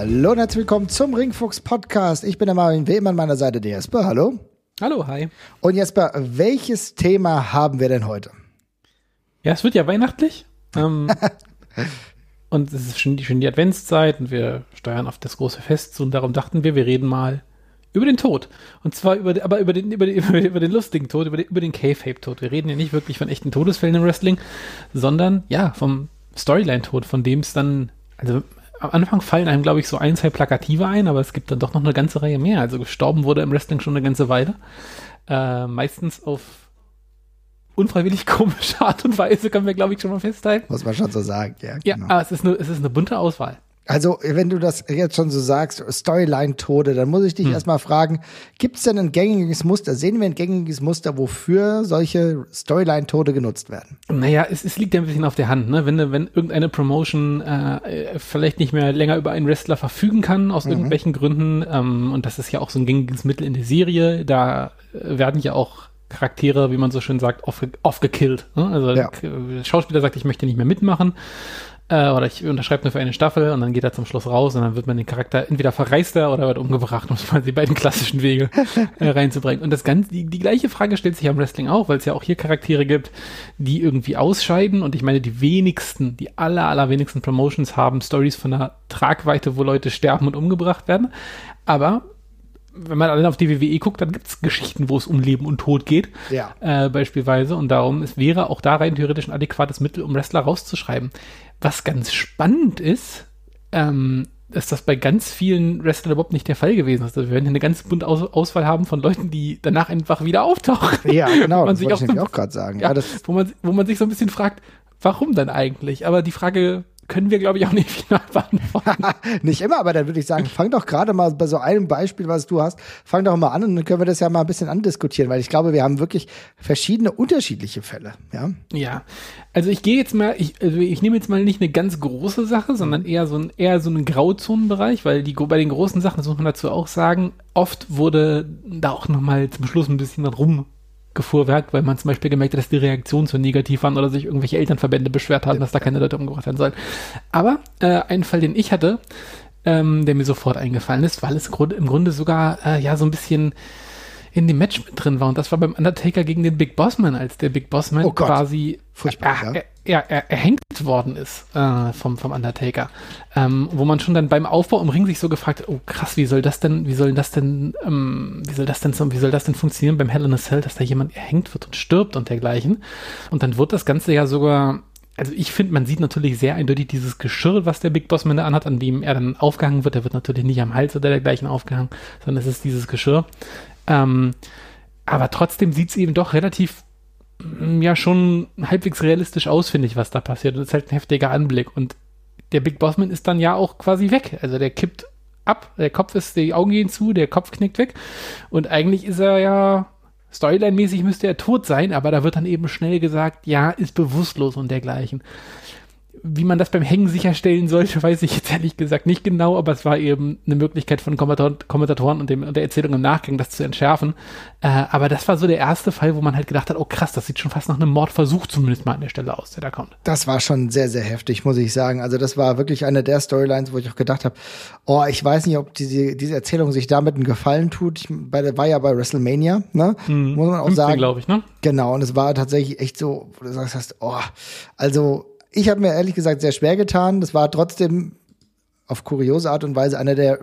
Hallo und herzlich willkommen zum Ringfuchs Podcast. Ich bin der Marvin Wehm an meiner Seite der Jesper. Hallo. Hallo, hi. Und Jesper, welches Thema haben wir denn heute? Ja, es wird ja weihnachtlich. Ähm, und es ist schon die, schon die Adventszeit und wir steuern auf das große Fest zu und darum dachten wir, wir reden mal über den Tod. Und zwar über, aber über den, über den, über den lustigen Tod, über den, über den K-Fape-Tod. Wir reden ja nicht wirklich von echten Todesfällen im Wrestling, sondern ja, vom Storyline-Tod, von dem es dann, also am Anfang fallen einem, glaube ich, so ein, zwei Plakative ein, aber es gibt dann doch noch eine ganze Reihe mehr. Also gestorben wurde im Wrestling schon eine ganze Weile. Äh, meistens auf unfreiwillig komische Art und Weise, können wir, glaube ich, schon mal festhalten. Muss man schon so sagen, ja. Ja, genau. aber es ist, eine, es ist eine bunte Auswahl. Also, wenn du das jetzt schon so sagst, Storyline-Tode, dann muss ich dich erstmal fragen, gibt es denn ein gängiges Muster? Sehen wir ein gängiges Muster, wofür solche Storyline-Tode genutzt werden? Naja, es, es liegt ja ein bisschen auf der Hand, ne? Wenn, wenn irgendeine Promotion äh, vielleicht nicht mehr länger über einen Wrestler verfügen kann, aus irgendwelchen Gründen, ähm, und das ist ja auch so ein gängiges Mittel in der Serie, da äh, werden ja auch Charaktere, wie man so schön sagt, aufge aufgekillt. Ne? Also Ja. der Schauspieler sagt, ich möchte nicht mehr mitmachen. Äh, oder ich unterschreibe nur für eine Staffel und dann geht er zum Schluss raus und dann wird man den Charakter entweder verreist er oder wird umgebracht, um mal die beiden klassischen Wege äh, reinzubringen. Und das Ganze, die, die gleiche Frage stellt sich am Wrestling auch, weil es ja auch hier Charaktere gibt, die irgendwie ausscheiden und ich meine, die wenigsten, die aller, allerwenigsten Promotions haben Stories von einer Tragweite, wo Leute sterben und umgebracht werden. Aber wenn man allein auf die WWE guckt, dann gibt es Geschichten, wo es um Leben und Tod geht, Ja. äh, beispielsweise. Und darum, es wäre auch da rein theoretisch ein adäquates Mittel, um Wrestler rauszuschreiben. Was ganz spannend ist, ähm, ist das bei ganz vielen Wrestlern überhaupt nicht der Fall gewesen ist. Also wir werden hier eine ganz bunte Aus Auswahl haben von Leuten, die danach einfach wieder auftauchen. Ja, genau, das sich wollte auch ich so- nämlich auch gerade sagen. Ja, Ja, wo, man, wo man sich so ein bisschen fragt, warum dann eigentlich? Aber die Frage können wir, glaube ich, auch nicht final beantworten. Nicht immer, aber dann würde ich sagen, fang doch gerade mal bei so einem Beispiel, was du hast, fang doch mal an und dann können wir das ja mal ein bisschen andiskutieren, weil ich glaube, wir haben wirklich verschiedene unterschiedliche Fälle. Ja, Ja, also ich gehe jetzt mal, ich, also ich nehme jetzt mal nicht eine ganz große Sache, sondern eher so ein eher so einen Grauzonenbereich, weil die bei den großen Sachen, das muss man dazu auch sagen, oft wurde da auch noch mal zum Schluss ein bisschen rumgefuhrwerkt, weil man zum Beispiel gemerkt hat, dass die Reaktionen zu negativ waren oder sich irgendwelche Elternverbände beschwert haben, dass da keine Leute umgebracht werden sollen. Aber äh, ein Fall, den ich hatte, ähm, der mir sofort eingefallen ist, weil es im Grunde, sogar äh, ja so ein bisschen in dem Match mit drin war. Und das war beim Undertaker gegen den Big Bossman, als der Big Bossman Oh quasi Furchtbar, er, ja. Er, er, erhängt worden ist äh, vom, vom Undertaker. Ähm, wo man schon dann beim Aufbau im Ring sich so gefragt hat, oh krass, wie soll das denn, wie soll das denn, ähm, wie soll das denn, wie soll das denn funktionieren beim Hell in a Cell, dass da jemand erhängt wird und stirbt und dergleichen. Und dann wird das Ganze ja sogar also ich finde, man sieht natürlich sehr eindeutig dieses Geschirr, was der Big Bossman da anhat, an dem er dann aufgehangen wird. Der wird natürlich nicht am Hals oder dergleichen aufgehangen, sondern es ist dieses Geschirr. Ähm, aber trotzdem sieht es eben doch relativ ja schon halbwegs realistisch aus, finde ich, was da passiert. Und es ist halt ein heftiger Anblick. Und der Big Bossman ist dann ja auch quasi weg. Also der kippt ab, der Kopf ist, die Augen gehen zu, der Kopf knickt weg. Und eigentlich ist er ja, Storyline-mäßig müsste er tot sein, aber da wird dann eben schnell gesagt, ja, ist bewusstlos und dergleichen. Wie man das beim Hängen sicherstellen sollte, weiß ich jetzt ehrlich gesagt nicht genau, aber es war eben eine Möglichkeit von Kommentator Kommentatoren und, dem, und der Erzählung im Nachgang, das zu entschärfen. Äh, aber das war so der erste Fall, wo man halt gedacht hat, oh krass, das sieht schon fast nach einem Mordversuch zumindest mal an der Stelle aus, der da kommt. das war schon sehr, sehr heftig, muss ich sagen. Also das war wirklich eine der Storylines, wo ich auch gedacht habe, oh, ich weiß nicht, ob diese, diese Erzählung sich damit einen Gefallen tut. Ich, bei, der war ja bei WrestleMania, ne? Muss man auch 15, sagen. glaube ich, ne? Genau, und es war tatsächlich echt so, wo du sagst, hast, oh, also ich habe mir ehrlich gesagt sehr schwer getan. Das war trotzdem auf kuriose Art und Weise einer der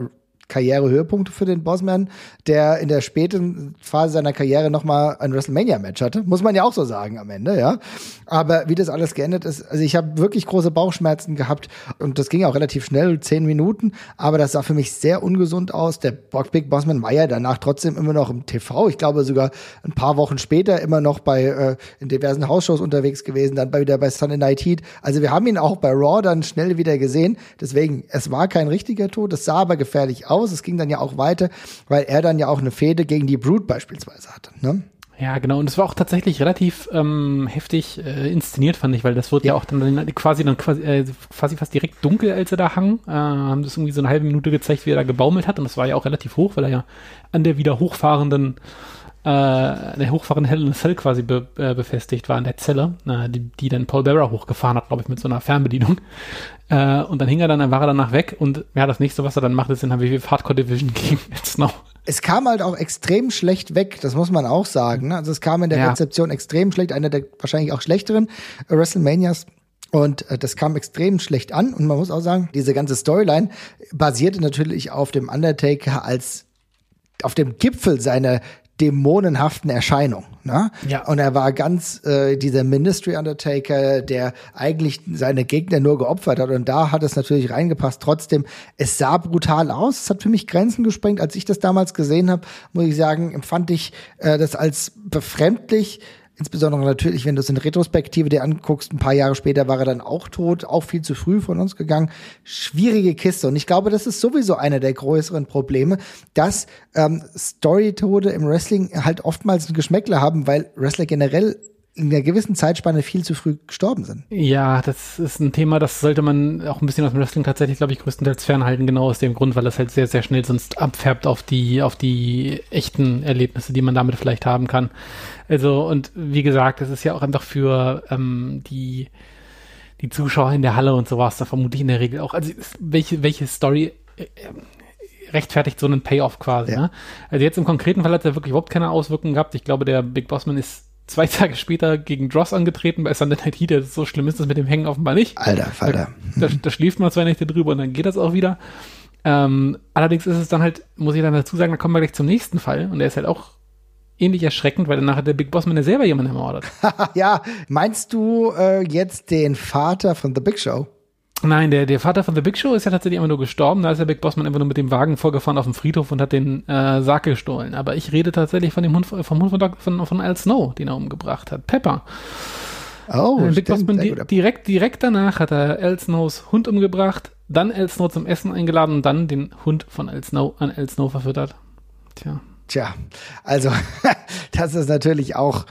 Karrierehöhepunkte für den Bossman, der in der späten Phase seiner Karriere nochmal ein WrestleMania-Match hatte. Muss man ja auch so sagen am Ende, ja. Aber wie das alles geendet ist, also ich habe wirklich große Bauchschmerzen gehabt und das ging auch relativ schnell, zehn Minuten, aber das sah für mich sehr ungesund aus. Der Big Bossman war ja danach trotzdem immer noch im TV. Ich glaube sogar ein paar Wochen später immer noch bei äh, in diversen Hausshows unterwegs gewesen, dann bei, wieder bei Sunday Night Heat. Also wir haben ihn auch bei Raw dann schnell wieder gesehen. Deswegen, es war kein richtiger Tod, es sah aber gefährlich aus. Raus. Es ging dann ja auch weiter, weil er dann ja auch eine Fehde gegen die Brood beispielsweise hatte. Ne? Ja, genau. Und es war auch tatsächlich relativ ähm, heftig äh, inszeniert, fand ich, weil das wurde ja, ja auch dann quasi dann quasi, äh, quasi fast direkt dunkel, als er da hang. Äh, haben das irgendwie so eine halbe Minute gezeigt, wie er da gebaumelt hat. Und das war ja auch relativ hoch, weil er ja an der wieder hochfahrenden äh, der in a Cell quasi be, äh, befestigt war in der Zelle, äh, die, die dann Paul Bearer hochgefahren hat, glaube ich, mit so einer Fernbedienung. Äh, und dann hing er dann, dann war er danach weg und ja, das nächste, was er dann macht, ist in der WW Hardcore Division gegen Ed Snow. Es kam halt auch extrem schlecht weg, das muss man auch sagen. Ne? Also es kam in der ja. Rezeption extrem schlecht, einer der wahrscheinlich auch schlechteren WrestleManias. Und äh, das kam extrem schlecht an. Und man muss auch sagen, diese ganze Storyline basierte natürlich auf dem Undertaker als auf dem Gipfel seiner dämonenhaften Erscheinung. Ne? Ja. Und er war ganz äh, dieser Ministry Undertaker, der eigentlich seine Gegner nur geopfert hat. Und da hat es natürlich reingepasst. Trotzdem, es sah brutal aus. Es hat für mich Grenzen gesprengt. Als ich das damals gesehen habe, muss ich sagen, empfand ich äh, das als befremdlich. Insbesondere natürlich, wenn du es in Retrospektive dir anguckst, ein paar Jahre später war er dann auch tot, auch viel zu früh von uns gegangen. Schwierige Kiste. Und ich glaube, das ist sowieso einer der größeren Probleme, dass ähm, Story-Tode im Wrestling halt oftmals ein Geschmäckler haben, weil Wrestler generell in einer gewissen Zeitspanne viel zu früh gestorben sind. Ja, das ist ein Thema, das sollte man auch ein bisschen aus dem Wrestling tatsächlich, glaube ich, größtenteils fernhalten, genau aus dem Grund, weil das halt sehr, sehr schnell sonst abfärbt auf die, auf die echten Erlebnisse, die man damit vielleicht haben kann. Also, und wie gesagt, das ist ja auch einfach für ähm, die, die Zuschauer in der Halle und sowas, da vermute ich in der Regel auch, also welche, welche Story äh, rechtfertigt so einen Payoff quasi. Ja. Ne? Also jetzt im konkreten Fall hat er wirklich überhaupt keine Auswirkungen gehabt. Ich glaube, der Big Bossman ist zwei Tage später gegen Dross angetreten bei Sunday Night Heat. So schlimm ist das mit dem Hängen offenbar nicht. Alter, Falter. Da, da, da schläft man zwei Nächte drüber und dann geht das auch wieder. Ähm, allerdings ist es dann halt, muss ich dann dazu sagen, da kommen wir gleich zum nächsten Fall und der ist halt auch ähnlich erschreckend, weil danach hat der Big Boss ja selber jemanden ermordet. ja, meinst du äh, jetzt den Vater von The Big Show? Nein, der, der Vater von The Big Show ist ja tatsächlich immer nur gestorben. Da ist der Big Bossman einfach nur mit dem Wagen vorgefahren auf dem Friedhof und hat den äh, Sarg gestohlen. Aber ich rede tatsächlich von dem Hund, vom Hund von, von, von Al Snow, den er umgebracht hat. Pepper. Oh, äh, Big Bossman di direkt, direkt danach hat er Al Snows Hund umgebracht, dann Al Snow zum Essen eingeladen und dann den Hund von Al Snow an Al Snow verfüttert. Tja. Tja, also das ist natürlich auch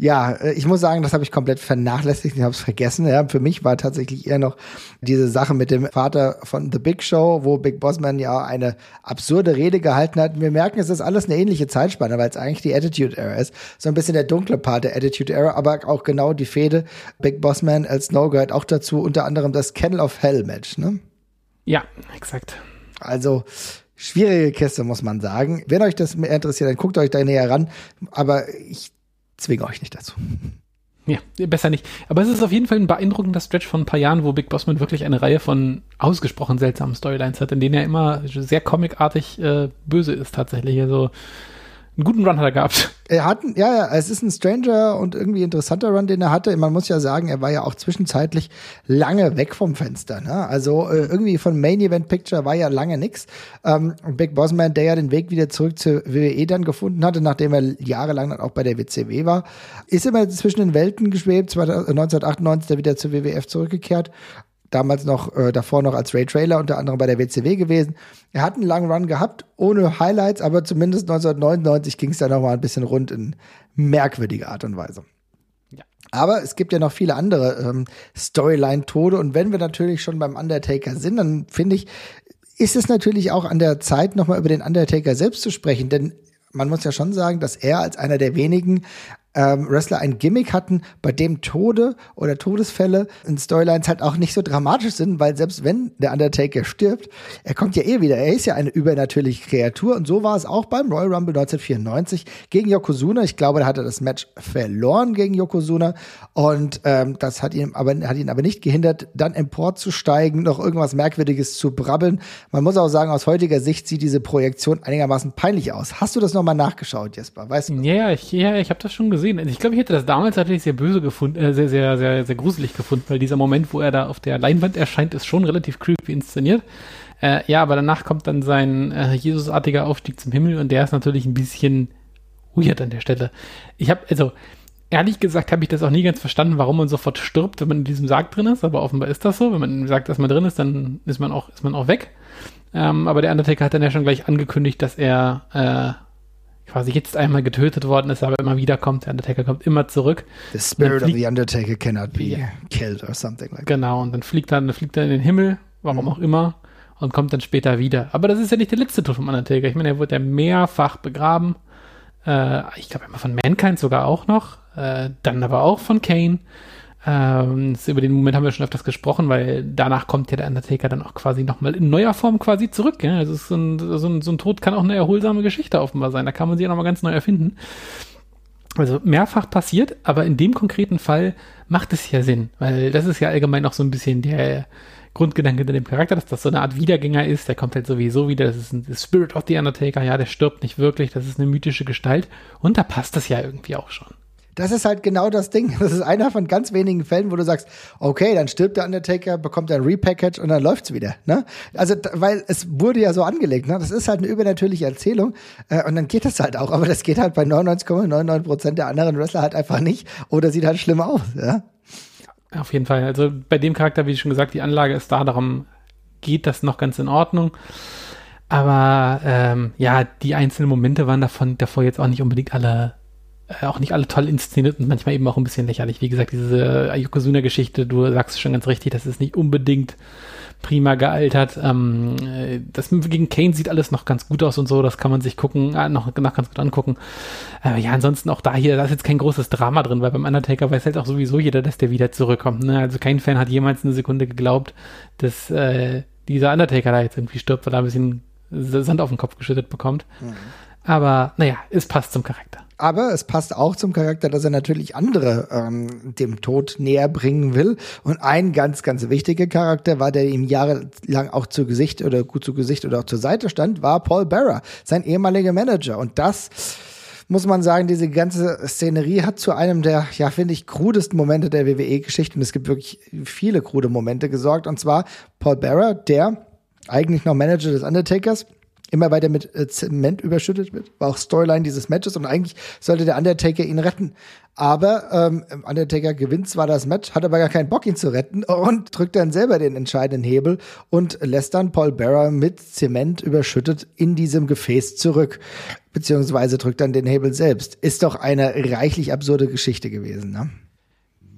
ja, äh, ich muss sagen, das habe ich komplett vernachlässigt, ich habe es vergessen. Ja, für mich war tatsächlich eher noch diese Sache mit dem Vater von The Big Show, wo Big Bossman ja eine absurde Rede gehalten hat. Wir merken, es ist alles eine ähnliche Zeitspanne, weil es eigentlich die Attitude Era ist. So ein bisschen der dunkle Part der Attitude Era, aber auch genau die Fehde Big Bossman als Snow gehört auch dazu, unter anderem das Kennel of Hell Match, ne? Ja, exakt. Also, schwierige Kiste, muss man sagen. Wenn euch das mehr interessiert, dann guckt euch da näher ran. Aber ich zwinge euch nicht dazu. Ja, besser nicht. Aber es ist auf jeden Fall ein beeindruckender Stretch von ein paar Jahren, wo Big Bossman wirklich eine Reihe von ausgesprochen seltsamen Storylines hat, in denen er immer sehr comicartig äh, böse ist tatsächlich. Also einen guten Run hat er gehabt. Er hat, ja, ja, es ist ein Stranger und irgendwie interessanter Run, den er hatte. Man muss ja sagen, er war ja auch zwischenzeitlich lange weg vom Fenster. Ne? Also äh, irgendwie von Main Event Picture war ja lange nix. Ähm, Big Bossman, der ja den Weg wieder zurück zur WWE dann gefunden hatte, nachdem er jahrelang dann auch bei der WCW war, ist immer zwischen den Welten geschwebt. 1998 er wieder zur WWF zurückgekehrt damals noch, äh, davor noch als Ray Trailer unter anderem bei der WCW gewesen. Er hat einen langen Run gehabt, ohne Highlights, aber zumindest 1999 ging es da noch mal ein bisschen rund in merkwürdiger Art und Weise. Ja. Aber es gibt ja noch viele andere ähm, Storyline-Tode und wenn wir natürlich schon beim Undertaker sind, dann finde ich, ist es natürlich auch an der Zeit, nochmal über den Undertaker selbst zu sprechen, denn man muss ja schon sagen, dass er als einer der wenigen ähm, Wrestler ein Gimmick hatten, bei dem Tode oder Todesfälle in Storylines halt auch nicht so dramatisch sind, weil selbst wenn der Undertaker stirbt, er kommt ja eh wieder. Er ist ja eine übernatürliche Kreatur und so war es auch beim Royal Rumble 1994 gegen Yokozuna. Ich glaube, da hat er das Match verloren gegen Yokozuna und ähm, das hat ihn aber hat ihn aber nicht gehindert, dann emporzusteigen, noch irgendwas Merkwürdiges zu brabbeln. Man muss auch sagen, aus heutiger Sicht sieht diese Projektion einigermaßen peinlich aus. Hast du das nochmal nachgeschaut, Jesper? Weißt du? Ja, ich, ja, ich habe das schon gesehen gesehen. Ich glaube, ich hätte das damals tatsächlich sehr böse gefunden, äh, sehr, sehr, sehr, sehr gruselig gefunden, weil dieser Moment, wo er da auf der Leinwand erscheint, ist schon relativ creepy inszeniert. Äh, ja, aber danach kommt dann sein äh, Jesusartiger Aufstieg zum Himmel und der ist natürlich ein bisschen weird an der Stelle. Ich habe, also, ehrlich gesagt habe ich das auch nie ganz verstanden, warum man sofort stirbt, wenn man in diesem Sarg drin ist, aber offenbar ist das so. Wenn man sagt, dass man drin ist, dann ist man auch, ist man auch weg. Ähm, aber der Undertaker hat dann ja schon gleich angekündigt, dass er äh, quasi jetzt einmal getötet worden ist, aber immer wieder kommt. Der Undertaker kommt immer zurück. The spirit of the Undertaker cannot be yeah. killed or something like that. Genau, und dann fliegt er, dann fliegt er in den Himmel, warum mhm. auch immer, und kommt dann später wieder. Aber das ist ja nicht der letzte Tod vom Undertaker. Ich meine, er wurde ja mehrfach begraben. Äh, ich glaube immer von Mankind sogar auch noch. Äh, dann aber auch von Kane. Ähm, über den Moment haben wir schon öfters gesprochen, weil danach kommt ja der Undertaker dann auch quasi nochmal in neuer Form quasi zurück. Ja? Also so ein, so, ein, so ein Tod kann auch eine erholsame Geschichte offenbar sein. Da kann man sich ja nochmal ganz neu erfinden. Also mehrfach passiert, aber in dem konkreten Fall macht es ja Sinn, weil das ist ja allgemein auch so ein bisschen der Grundgedanke hinter dem Charakter, dass das so eine Art Wiedergänger ist. Der kommt halt sowieso wieder. Das ist ein Spirit of the Undertaker. Ja, der stirbt nicht wirklich. Das ist eine mythische Gestalt. Und da passt das ja irgendwie auch schon. Das ist halt genau das Ding. Das ist einer von ganz wenigen Fällen, wo du sagst, okay, dann stirbt der Undertaker, bekommt ein Repackage und dann läuft's wieder. Ne? Also, weil es wurde ja so angelegt. Ne? Das ist halt eine übernatürliche Erzählung äh, und dann geht das halt auch. Aber das geht halt bei 99,99 Prozent der anderen Wrestler halt einfach nicht oder sieht halt schlimm aus. Ja? Auf jeden Fall. Also bei dem Charakter, wie schon gesagt, die Anlage ist da, darum geht das noch ganz in Ordnung. Aber ähm, ja, die einzelnen Momente waren davon davor jetzt auch nicht unbedingt alle, auch nicht alle toll inszeniert und manchmal eben auch ein bisschen lächerlich. Wie gesagt, diese Yokozuna-Geschichte, du sagst schon ganz richtig, das ist nicht unbedingt prima gealtert. Ähm, äh, das gegen Kane sieht alles noch ganz gut aus und so, das kann man sich gucken, äh, noch, noch ganz gut angucken. Äh, ja, ansonsten auch da hier, da ist jetzt kein großes Drama drin, weil beim Undertaker weiß halt auch sowieso jeder, dass der wieder zurückkommt. Ne? Also kein Fan hat jemals eine Sekunde geglaubt, dass äh, dieser Undertaker da jetzt irgendwie stirbt, weil er ein bisschen Sand auf den Kopf geschüttet bekommt. Mhm. Aber naja, es passt zum Charakter. Aber es passt auch zum Charakter, dass er natürlich andere ähm, dem Tod näher bringen will. Und ein ganz, ganz wichtiger Charakter war, der ihm jahrelang auch zu Gesicht oder gut zu Gesicht oder auch zur Seite stand, war Paul Bearer, sein ehemaliger Manager. Und das muss man sagen, diese ganze Szenerie hat zu einem der, ja, finde ich, krudesten Momente der WWE-Geschichte, und es gibt wirklich viele krude Momente gesorgt. Und zwar Paul Bearer, der eigentlich noch Manager des Undertakers, immer weiter mit äh, Zement überschüttet wird. War auch Storyline dieses Matches und eigentlich sollte der Undertaker ihn retten. Aber ähm, Undertaker gewinnt zwar das Match, hat aber gar keinen Bock, ihn zu retten und drückt dann selber den entscheidenden Hebel und lässt dann Paul Bearer mit Zement überschüttet in diesem Gefäß zurück. Beziehungsweise drückt dann den Hebel selbst. Ist doch eine reichlich absurde Geschichte gewesen, ne?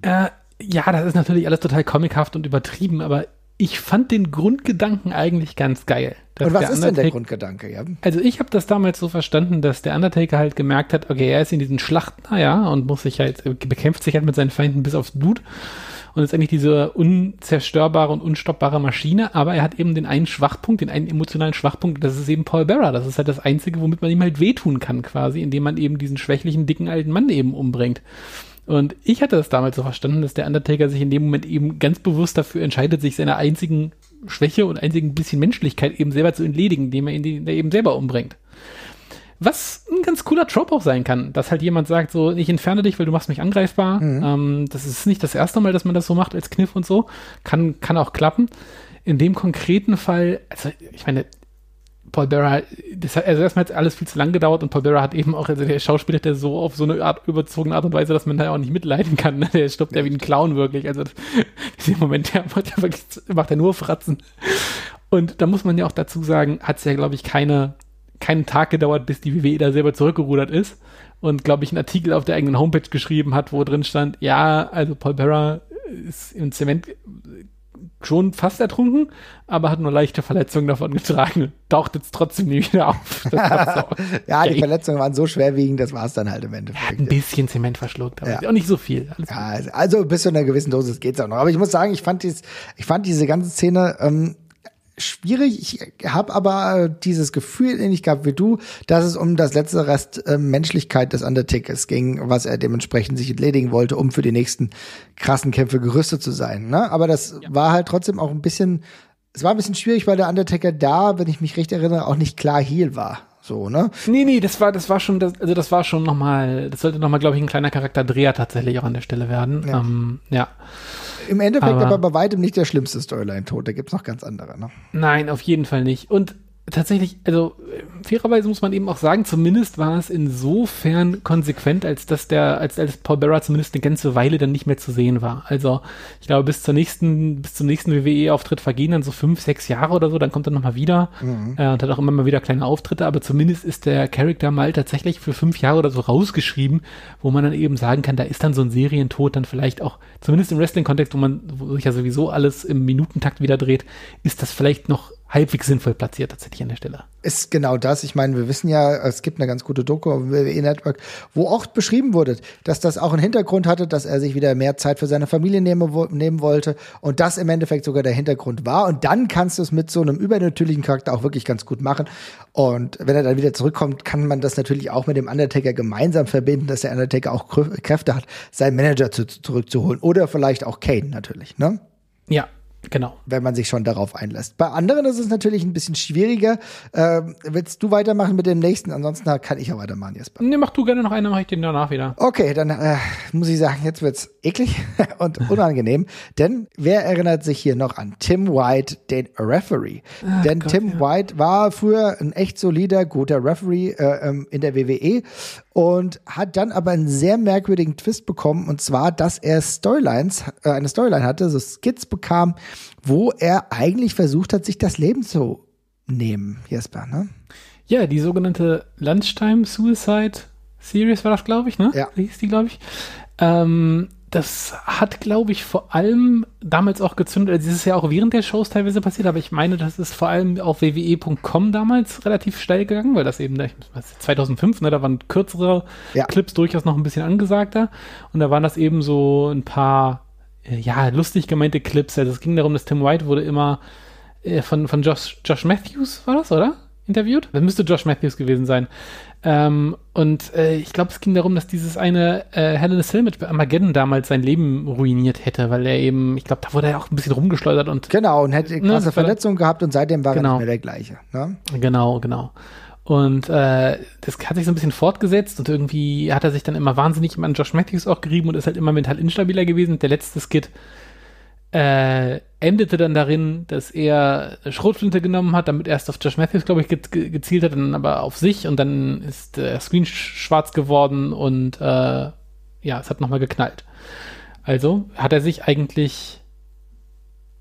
Äh, ja, das ist natürlich alles total comichaft und übertrieben, aber ich fand den Grundgedanken eigentlich ganz geil. Und was ist denn der Grundgedanke? Ja? Also ich habe das damals so verstanden, dass der Undertaker halt gemerkt hat, okay, er ist in diesen Schlachten, naja, und muss sich halt, bekämpft sich halt mit seinen Feinden bis aufs Blut und ist eigentlich diese unzerstörbare und unstoppbare Maschine, aber er hat eben den einen Schwachpunkt, den einen emotionalen Schwachpunkt, das ist eben Paul Bearer. Das ist halt das Einzige, womit man ihm halt wehtun kann quasi, indem man eben diesen schwächlichen, dicken alten Mann eben umbringt. Und ich hatte das damals so verstanden, dass der Undertaker sich in dem Moment eben ganz bewusst dafür entscheidet, sich seiner einzigen Schwäche und einzigen bisschen Menschlichkeit eben selber zu entledigen, indem er ihn eben selber umbringt. Was ein ganz cooler Trope auch sein kann, dass halt jemand sagt, so, ich entferne dich, weil du machst mich angreifbar. Mhm. Ähm, das ist nicht das erste Mal, dass man das so macht als Kniff und so. Kann, kann auch klappen. In dem konkreten Fall, also ich meine, Paul Bearer, das hat, also erstmal hat alles viel zu lang gedauert und Paul Bearer hat eben auch, also der Schauspieler der so auf so eine Art überzogene Art und Weise, dass man da auch nicht mitleiden kann. Ne? Der stoppt ja wie ein Clown wirklich. Also dem Moment, der macht ja wirklich, macht er nur Fratzen. Und da muss man ja auch dazu sagen, hat es ja, glaube ich, keine, keinen Tag gedauert, bis die WWE da selber zurückgerudert ist und, glaube ich, einen Artikel auf der eigenen Homepage geschrieben hat, wo drin stand, ja, also Paul Bearer ist im Zement schon fast ertrunken, aber hat nur leichte Verletzungen davon getragen. Taucht jetzt trotzdem nie wieder auf. ja, die Verletzungen waren so schwerwiegend, das war es dann halt im Endeffekt. Er hat ein bisschen Zement verschluckt, aber ja. auch nicht so viel. Ja, also bis zu einer gewissen Dosis geht's auch noch. Aber ich muss sagen, ich fand, dies, ich fand diese ganze Szene ähm, schwierig. Ich habe aber dieses Gefühl ähnlich gehabt wie du, dass es um das letzte Rest äh, Menschlichkeit des Undertakers ging, was er dementsprechend sich entledigen wollte, um für die nächsten krassen Kämpfe gerüstet zu sein. Ne? Aber das ja. war halt trotzdem auch ein bisschen, es war ein bisschen schwierig, weil der Undertaker da, wenn ich mich recht erinnere, auch nicht klar Heal war. So, ne? Nee, nee, das war, das war schon, das, also das war schon nochmal, das sollte nochmal, glaube ich, ein kleiner Charakterdreher tatsächlich auch an der Stelle werden. Ja. Ähm, ja. Im Endeffekt aber, aber bei weitem nicht der schlimmste Storyline-Tod, da gibt's noch ganz andere, ne? Nein, auf jeden Fall nicht. Und tatsächlich, also fairerweise muss man eben auch sagen, zumindest war es insofern konsequent, als dass der, als, als Paul Bearer zumindest eine ganze Weile dann nicht mehr zu sehen war. Also ich glaube, bis zur nächsten, bis zum nächsten WWE-Auftritt vergehen dann so fünf, sechs Jahre oder so, dann kommt er nochmal wieder mhm. äh, und hat auch immer mal wieder kleine Auftritte, aber zumindest ist der Charakter mal tatsächlich für fünf Jahre oder so rausgeschrieben, wo man dann eben sagen kann, da ist dann so ein Serientod dann vielleicht auch, zumindest im Wrestling-Kontext, wo man, wo sich ja sowieso alles im Minutentakt wieder dreht, ist das vielleicht noch halbwegs sinnvoll platziert tatsächlich an der Stelle. Ist genau das. Ich meine, wir wissen ja, es gibt eine ganz gute Doku auf WWE Network, wo auch beschrieben wurde, dass das auch einen Hintergrund hatte, dass er sich wieder mehr Zeit für seine Familie nehmen, nehmen wollte und das im Endeffekt sogar der Hintergrund war. Und dann kannst du es mit so einem übernatürlichen Charakter auch wirklich ganz gut machen. Und wenn er dann wieder zurückkommt, kann man das natürlich auch mit dem Undertaker gemeinsam verbinden, dass der Undertaker auch Kräfte hat, seinen Manager zu, zurückzuholen. Oder vielleicht auch Kane natürlich, ne? Ja, Genau. Wenn man sich schon darauf einlässt. Bei anderen ist es natürlich ein bisschen schwieriger. Äh, willst du weitermachen mit dem nächsten? Ansonsten kann ich ja weitermachen, Jesper. Nee, mach du gerne noch einen, dann mache ich den danach wieder. Okay, dann äh, muss ich sagen, jetzt wird's eklig und unangenehm. denn wer erinnert sich hier noch an Tim White, den Referee? Ach denn Gott, Tim ja. White war früher ein echt solider, guter Referee äh, ähm, in der WWE und hat dann aber einen sehr merkwürdigen Twist bekommen und zwar, dass er Storylines, äh, eine Storyline hatte, so Skits bekam, wo er eigentlich versucht hat, sich das Leben zu nehmen, Jesper, ne? Ja, die sogenannte Lunchtime Suicide Series war das, glaube ich, ne? Ja. Hieß die, glaube ich. Ähm, das hat, glaube ich, vor allem damals auch gezündet. Also, das ist ja auch während der Shows teilweise passiert, aber ich meine, das ist vor allem auf WWE.com damals relativ steil gegangen, weil das eben 2005, ne, da waren kürzere ja. Clips durchaus noch ein bisschen angesagter. Und da waren das eben so ein paar, äh, ja, lustig gemeinte Clips. Also, es ging darum, dass Tim White wurde immer äh, von, von Josh, Josh Matthews, war das, oder? Interviewt? Das müsste Josh Matthews gewesen sein. Ähm, und äh, ich glaube, es ging darum, dass dieses eine äh, a Cell mit Armageddon damals sein Leben ruiniert hätte, weil er eben, ich glaube, da wurde er auch ein bisschen rumgeschleudert und genau und hätte krasse ne, Verletzungen gehabt und seitdem war genau. er nicht mehr der gleiche. Ne? Genau, genau. Und äh, das hat sich so ein bisschen fortgesetzt und irgendwie hat er sich dann immer wahnsinnig an Josh Matthews auch gerieben und ist halt immer mental instabiler gewesen. Der letzte Skit äh, endete dann darin, dass er Schrotflinte genommen hat, damit erst auf Josh Matthews, glaube ich, ge gezielt hat, dann aber auf sich und dann ist der Screen schwarz geworden und äh, ja, es hat nochmal geknallt. Also hat er sich eigentlich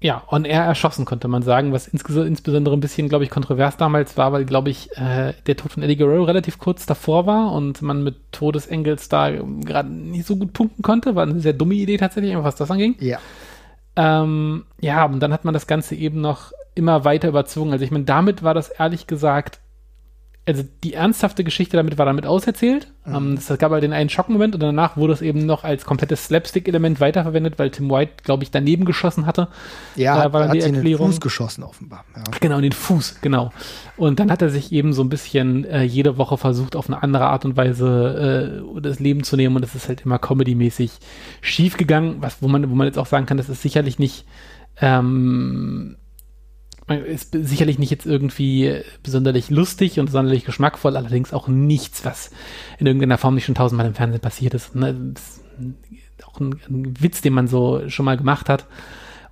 ja, on air erschossen, konnte man sagen, was ins insbesondere ein bisschen, glaube ich, kontrovers damals war, weil, glaube ich, äh, der Tod von Eddie Guerrero relativ kurz davor war und man mit Todesengels da gerade nicht so gut punkten konnte. War eine sehr dumme Idee tatsächlich, was das anging. Ja. Ähm, ja, und dann hat man das Ganze eben noch immer weiter überzogen. Also ich meine, damit war das ehrlich gesagt also die ernsthafte Geschichte damit war damit auserzählt. Mhm. Um, es gab halt den einen Schockmoment und danach wurde es eben noch als komplettes Slapstick-Element weiterverwendet, weil Tim White, glaube ich, daneben geschossen hatte. Ja, da war hat die Erklärung. den Fuß geschossen offenbar. Ja. Genau, in den Fuß, genau. Und dann hat er sich eben so ein bisschen äh, jede Woche versucht, auf eine andere Art und Weise äh, das Leben zu nehmen und es ist halt immer comedy-mäßig schief gegangen, was, wo man, wo man jetzt auch sagen kann, das ist sicherlich nicht ähm, ist sicherlich nicht jetzt irgendwie sonderlich lustig und sonderlich geschmackvoll, allerdings auch nichts, was in irgendeiner Form nicht schon tausendmal im Fernsehen passiert ist. Ne? ist auch ein, ein, Witz, den man so schon mal gemacht hat.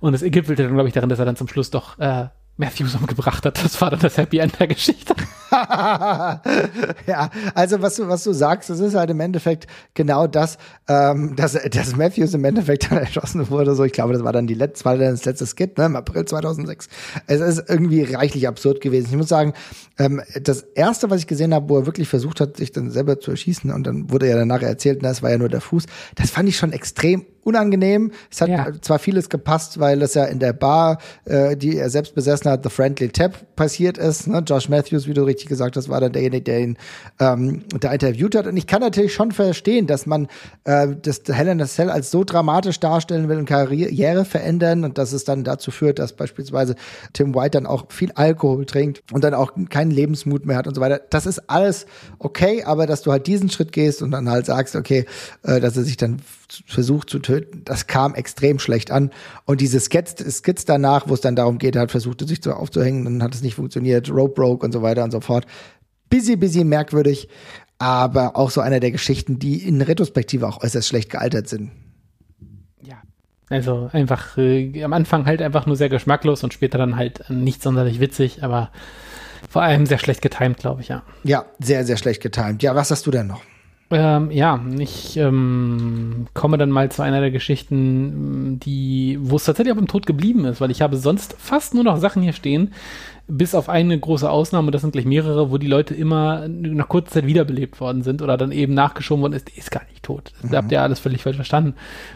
Und es gipfelte dann, glaube ich, darin, dass er dann zum Schluss doch äh, Matthews umgebracht hat. Das war dann das Happy End der Geschichte. ja, also was du, was du sagst, das ist halt im Endeffekt genau das, ähm, dass, dass Matthews im Endeffekt dann erschossen wurde. So, ich glaube, das war dann die letzte, war dann das letzte Skit, ne, im April 2006. Es ist irgendwie reichlich absurd gewesen. Ich muss sagen, ähm, das erste, was ich gesehen habe, wo er wirklich versucht hat, sich dann selber zu erschießen und dann wurde ja danach erzählt, das war ja nur der Fuß. Das fand ich schon extrem unangenehm. Es hat ja. zwar vieles gepasst, weil es ja in der Bar, äh, die er selbst besessen hat, The Friendly Tap passiert ist. Ne? Josh Matthews, wie du richtig gesagt hast, war dann derjenige, der ihn ähm, da interviewt hat. Und ich kann natürlich schon verstehen, dass man äh, das Hell in Cell als so dramatisch darstellen will und Karriere verändern und dass es dann dazu führt, dass beispielsweise Tim White dann auch viel Alkohol trinkt und dann auch keinen Lebensmut mehr hat und so weiter. Das ist alles okay, aber dass du halt diesen Schritt gehst und dann halt sagst, okay, äh, dass er sich dann versucht zu töten, das kam extrem schlecht an. Und diese Skits, Skits danach, wo es dann darum geht, er hat versucht, sich zu aufzuhängen, dann hat es nicht funktioniert, Rope broke und so weiter und so fort. Busy, busy merkwürdig, aber auch so einer der Geschichten, die in Retrospektive auch äußerst schlecht gealtert sind. Ja. Also einfach äh, am Anfang halt einfach nur sehr geschmacklos und später dann halt nicht sonderlich witzig, aber Vor allem sehr schlecht getimt, glaube ich, ja. Ja, sehr, sehr schlecht getimt. Ja, was hast du denn noch? Ähm, ja, ich ähm, komme dann mal zu einer der Geschichten, die, wo es tatsächlich auch im Tod geblieben ist, weil ich habe sonst fast nur noch Sachen hier stehen, bis auf eine große Ausnahme, das sind gleich mehrere, wo die Leute immer nach kurzer Zeit wiederbelebt worden sind oder dann eben nachgeschoben worden ist, die ist gar nicht tot. Das mhm. habt ihr alles völlig falsch verstanden.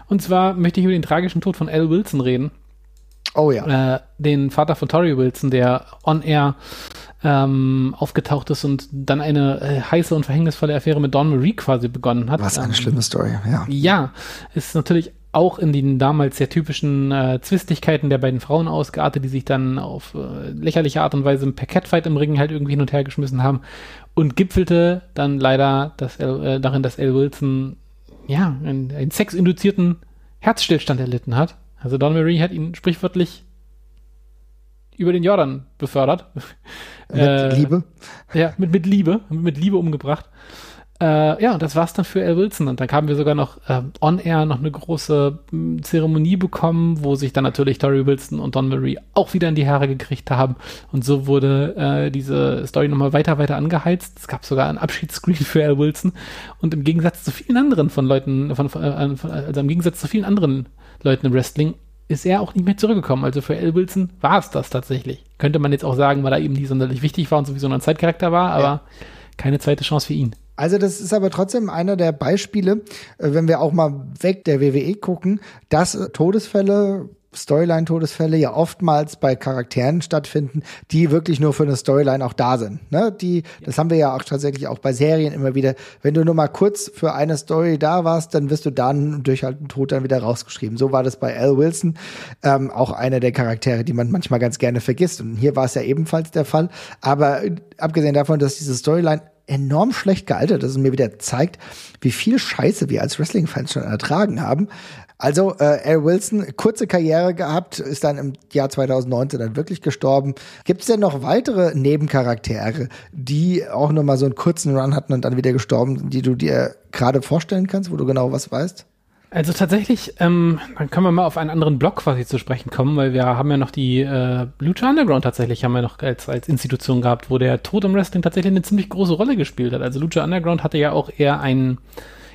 Und zwar möchte ich über den tragischen Tod von Al Wilson reden. Oh ja. Äh, den Vater von Tori Wilson, der on-air ähm, aufgetaucht ist und dann eine äh, heiße und verhängnisvolle Affäre mit Dawn Marie quasi begonnen hat. Was eine ähm, schlimme Story, ja. Ja, ist natürlich auch in den damals sehr typischen äh, Zwistigkeiten der beiden Frauen ausgeartet, die sich dann auf äh, lächerliche Art und Weise per Catfight im Ring halt irgendwie hin und her geschmissen haben und gipfelte dann leider dass L, äh, darin, dass L. Wilson ja einen, einen sexinduzierten Herzstillstand erlitten hat. Also Don Marie hat ihn sprichwörtlich über den Jordan befördert. Mit äh, Liebe? Ja, mit, mit Liebe, mit Liebe umgebracht. Äh, ja, und das war's dann für Al Wilson. Und dann haben wir sogar noch äh, on-air noch eine große mh, hm, Zeremonie bekommen, wo sich dann natürlich Tori Wilson und Don Marie auch wieder in die Haare gekriegt haben. Und so wurde äh, diese Story nochmal weiter, weiter angeheizt. Es gab sogar einen Abschiedsscreen für Al Wilson. Und im Gegensatz zu vielen anderen von Leuten, von, von, äh, von also im Gegensatz zu vielen anderen Leuten im Wrestling, ist er auch nicht mehr zurückgekommen. Also für Al Wilson war es das tatsächlich. Könnte man jetzt auch sagen, weil er eben nicht sonderlich wichtig war und sowieso ein Zeitcharakter war, aber ja. keine zweite Chance für ihn. Also das ist aber trotzdem einer der Beispiele, äh, wenn wir auch mal weg der WWE gucken, dass Todesfälle Storyline-Todesfälle ja oftmals bei Charakteren stattfinden, die wirklich nur für eine Storyline auch da sind. Ne? Die, das haben wir ja auch tatsächlich auch bei Serien immer wieder. Wenn du nur mal kurz für eine Story da warst, dann wirst du dann durch halt einen Tod dann wieder rausgeschrieben. So war das bei Al Wilson, ähm, auch einer der Charaktere, die man manchmal ganz gerne vergisst. Und hier war es ja ebenfalls der Fall. Aber äh, abgesehen davon, dass diese Storyline enorm schlecht gealtert ist und mir wieder zeigt, wie viel Scheiße wir als Wrestling-Fans schon ertragen haben, also äh, Al Wilson, kurze Karriere gehabt, ist dann im Jahr 2019 dann wirklich gestorben. Gibt es denn noch weitere Nebencharaktere, die auch nur mal so einen kurzen Run hatten und dann wieder gestorben sind, die du dir gerade vorstellen kannst, wo du genau was weißt? Also tatsächlich, ähm, dann können wir mal auf einen anderen Block quasi zu sprechen kommen, weil wir haben ja noch die äh, Lucha Underground tatsächlich, haben wir noch als, als Institution gehabt, wo der Tod im Wrestling tatsächlich eine ziemlich große Rolle gespielt hat. Also Lucha Underground hatte ja auch eher einen